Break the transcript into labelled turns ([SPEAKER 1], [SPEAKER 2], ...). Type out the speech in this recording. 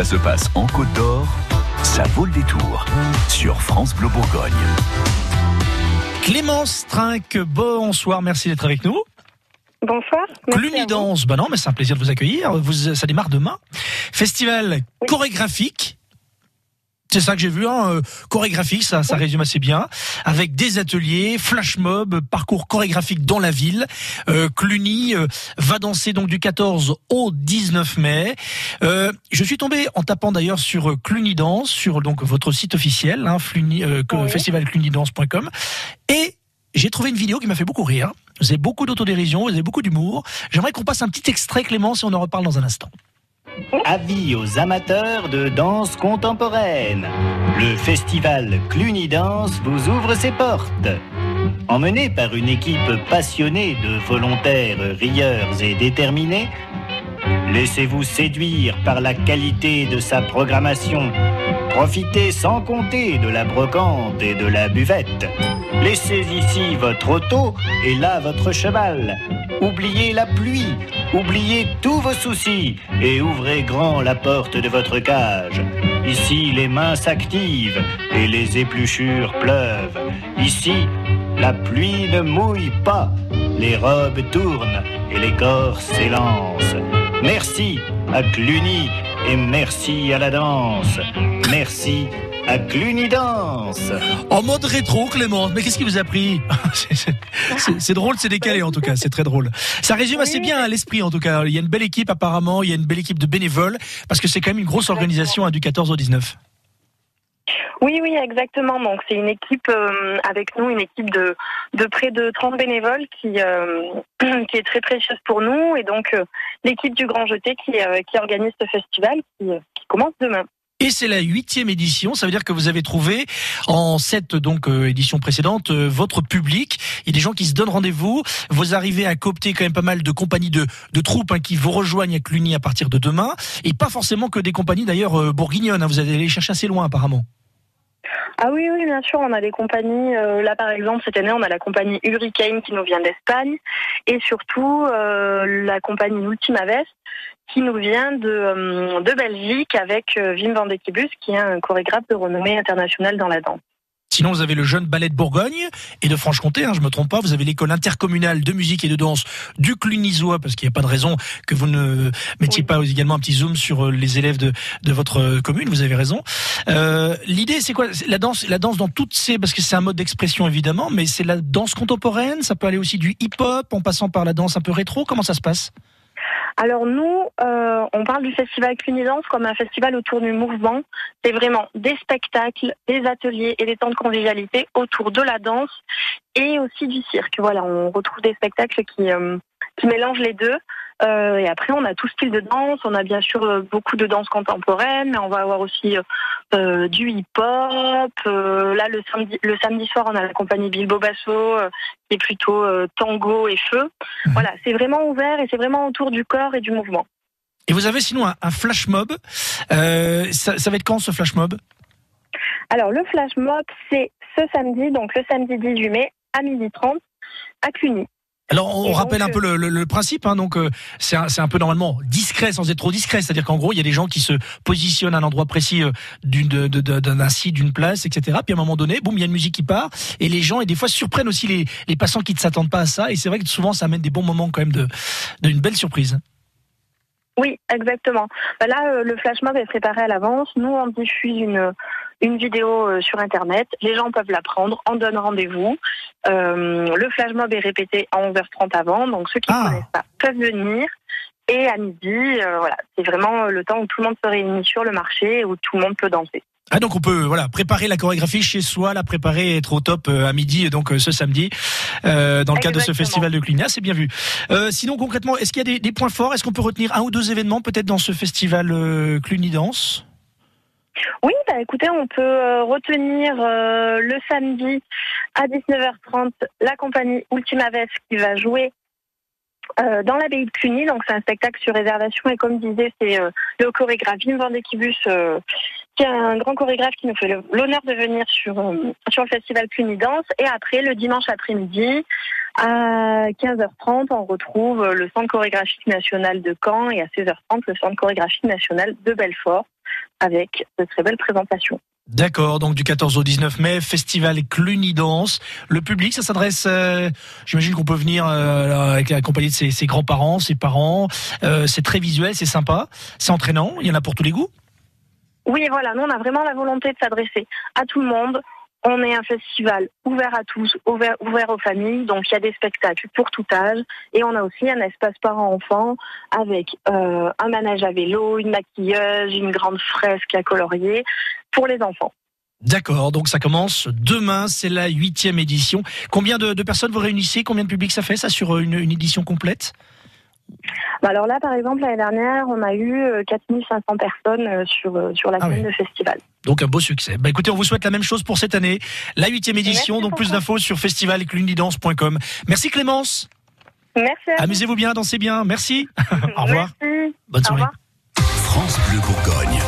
[SPEAKER 1] Ça se passe en Côte d'Or, ça vaut le détour sur France Bleu Bourgogne.
[SPEAKER 2] Clémence Trinque, bonsoir, merci d'être avec nous.
[SPEAKER 3] Bonsoir.
[SPEAKER 2] Clunidance, bah non, mais c'est un plaisir de vous accueillir. Vous, ça démarre demain. Festival chorégraphique c'est ça que j'ai vu, hein, euh, chorégraphique, ça, ça résume assez bien, avec des ateliers, flash mob, parcours chorégraphique dans la ville. Euh, Cluny euh, va danser donc du 14 au 19 mai. Euh, je suis tombé en tapant d'ailleurs sur Cluny Danse, sur donc votre site officiel, hein, Cluny, festivalclunydance.com, et j'ai trouvé une vidéo qui m'a fait beaucoup rire. Vous avez beaucoup d'autodérision, vous avez beaucoup d'humour. J'aimerais qu'on passe un petit extrait, Clément, si on en reparle dans un instant.
[SPEAKER 4] Avis aux amateurs de danse contemporaine. Le festival Cluny Danse vous ouvre ses portes. Emmené par une équipe passionnée de volontaires rieurs et déterminés, laissez-vous séduire par la qualité de sa programmation. Profitez sans compter de la brocante et de la buvette. Laissez ici votre auto et là votre cheval. Oubliez la pluie, oubliez tous vos soucis et ouvrez grand la porte de votre cage. Ici, les mains s'activent et les épluchures pleuvent. Ici, la pluie ne mouille pas, les robes tournent et les corps s'élancent. Merci à Cluny et merci à la danse. Merci à Clunidance.
[SPEAKER 2] En mode rétro, Clément. Mais qu'est-ce qui vous a pris C'est drôle, c'est décalé en tout cas, c'est très drôle. Ça résume assez bien l'esprit en tout cas. Il y a une belle équipe apparemment, il y a une belle équipe de bénévoles, parce que c'est quand même une grosse organisation hein, du 14 au 19.
[SPEAKER 3] Oui, oui, exactement. Donc c'est une équipe euh, avec nous, une équipe de, de près de 30 bénévoles qui, euh, qui est très précieuse pour nous. Et donc euh, l'équipe du Grand Jeté qui, qui organise ce festival qui, commence demain.
[SPEAKER 2] Et c'est la huitième édition. Ça veut dire que vous avez trouvé en cette donc édition précédente votre public. Il y a des gens qui se donnent rendez-vous. Vous arrivez à coopter quand même pas mal de compagnies de, de troupes hein, qui vous rejoignent avec l'Uni à partir de demain. Et pas forcément que des compagnies d'ailleurs euh, bourguignonnes. Hein. Vous allez aller chercher assez loin apparemment.
[SPEAKER 3] Ah oui, oui, bien sûr, on a des compagnies. là, par exemple, cette année, on a la compagnie Hurricane qui nous vient d'Espagne, et surtout la compagnie Ultima Vest qui nous vient de, euh, de Belgique avec euh, Wim van de Kibus, qui est un chorégraphe de renommée internationale dans la danse.
[SPEAKER 2] Sinon, vous avez le jeune ballet de Bourgogne et de Franche-Comté, hein, je me trompe pas. Vous avez l'école intercommunale de musique et de danse du Clunisois, parce qu'il n'y a pas de raison que vous ne mettiez pas également un petit zoom sur euh, les élèves de, de votre commune. Vous avez raison. Euh, L'idée, c'est quoi? La danse, la danse dans toutes ces, parce que c'est un mode d'expression évidemment, mais c'est la danse contemporaine. Ça peut aller aussi du hip-hop en passant par la danse un peu rétro. Comment ça se passe?
[SPEAKER 3] Alors nous, euh, on parle du festival Cunidance comme un festival autour du mouvement. C'est vraiment des spectacles, des ateliers et des temps de convivialité autour de la danse et aussi du cirque. Voilà, on retrouve des spectacles qui, euh, qui mélangent les deux. Euh, et après, on a tout style de danse. On a bien sûr euh, beaucoup de danse contemporaine, mais on va avoir aussi euh, du hip-hop. là, le samedi, le samedi soir, on a la compagnie Bilbo Basso, qui est plutôt tango et feu. Mhm. Voilà, c'est vraiment ouvert et c'est vraiment autour du corps et du mouvement.
[SPEAKER 2] Et vous avez sinon un, flash mob. Ça, ça, va être quand ce flash mob?
[SPEAKER 3] Alors, le flash mob, c'est ce samedi, donc le samedi 18 mai à 12h30 à Cluny.
[SPEAKER 2] Alors on rappelle un peu le, le, principe, hein, donc euh, c'est un, un, peu normalement discret sans être trop discret, c'est-à-dire qu'en gros il y a des gens qui se positionnent à un endroit précis euh, d'un site, d'une place, etc. Puis à un moment donné, boum, il y a une musique qui part et les gens et des fois surprennent aussi les, les passants qui ne s'attendent pas à ça et c'est vrai que souvent ça amène des bons moments quand même de d'une belle surprise.
[SPEAKER 3] Oui, exactement. Bah là, euh, le flash mob est préparé à l'avance. Nous, on diffuse une, une vidéo euh, sur Internet. Les gens peuvent la prendre, on donne rendez-vous. Euh, le flash mob est répété à 11h30 avant, donc ceux qui ne ah. connaissent pas peuvent venir. Et à midi, voilà, c'est vraiment le temps où tout le monde se réunit sur le marché, où tout le monde peut danser.
[SPEAKER 2] Ah donc on peut voilà préparer la chorégraphie chez soi, la préparer être au top euh, à midi donc euh, ce samedi euh, dans le cadre de ce festival de Clunia, c'est bien vu. Euh, sinon concrètement, est-ce qu'il y a des, des points forts? Est-ce qu'on peut retenir un ou deux événements peut-être dans ce festival euh, Cluny Danse?
[SPEAKER 3] Oui, bah écoutez, on peut retenir le samedi à 19h30 la compagnie Ultima Vest qui va jouer euh, dans l'abbaye de Cluny. Donc c'est un spectacle sur réservation et comme disait, c'est euh, le chorégraphe Wim van de Kibus, euh, un grand chorégraphe qui nous fait l'honneur de venir sur sur le festival Cluny Danse. Et après, le dimanche après-midi, à 15h30, on retrouve le Centre chorégraphique national de Caen et à 16h30, le Centre chorégraphique national de Belfort. avec de très belles présentations.
[SPEAKER 2] D'accord, donc du 14 au 19 mai, festival Cluny Danse. Le public, ça s'adresse, euh, j'imagine qu'on peut venir euh, avec la de ses, ses grands-parents, ses parents. Euh, c'est très visuel, c'est sympa, c'est entraînant, il y en a pour tous les goûts
[SPEAKER 3] Oui, voilà, nous on a vraiment la volonté de s'adresser à tout le monde. On est un festival ouvert à tous, ouvert, aux familles, donc il y a des spectacles pour tout âge, et on a aussi un espace parents-enfants avec euh, un manège à vélo, une maquilleuse, une grande fresque à colorier pour les enfants.
[SPEAKER 2] D'accord, donc ça commence demain, c'est la huitième édition. Combien de, personnes vous réunissez? Combien de public ça fait ça sur une, édition complète?
[SPEAKER 3] Alors là, par exemple, l'année dernière, on a eu 4500 personnes sur, sur la
[SPEAKER 2] Ah
[SPEAKER 3] semaine
[SPEAKER 2] oui.
[SPEAKER 3] de festival.
[SPEAKER 2] Donc un beau succès. Bah écoutez, on vous souhaite la même chose pour cette année, la huitième édition.
[SPEAKER 3] Merci
[SPEAKER 2] donc plus d'infos sur festivalclunydance.com. Merci Clémence.
[SPEAKER 3] Merci à vous.
[SPEAKER 2] Amusez-vous bien, dansez bien. Merci. Au revoir.
[SPEAKER 3] Merci.
[SPEAKER 2] Bonne
[SPEAKER 3] Au
[SPEAKER 2] soirée.
[SPEAKER 3] revoir.
[SPEAKER 1] France Bleu Bourgogne.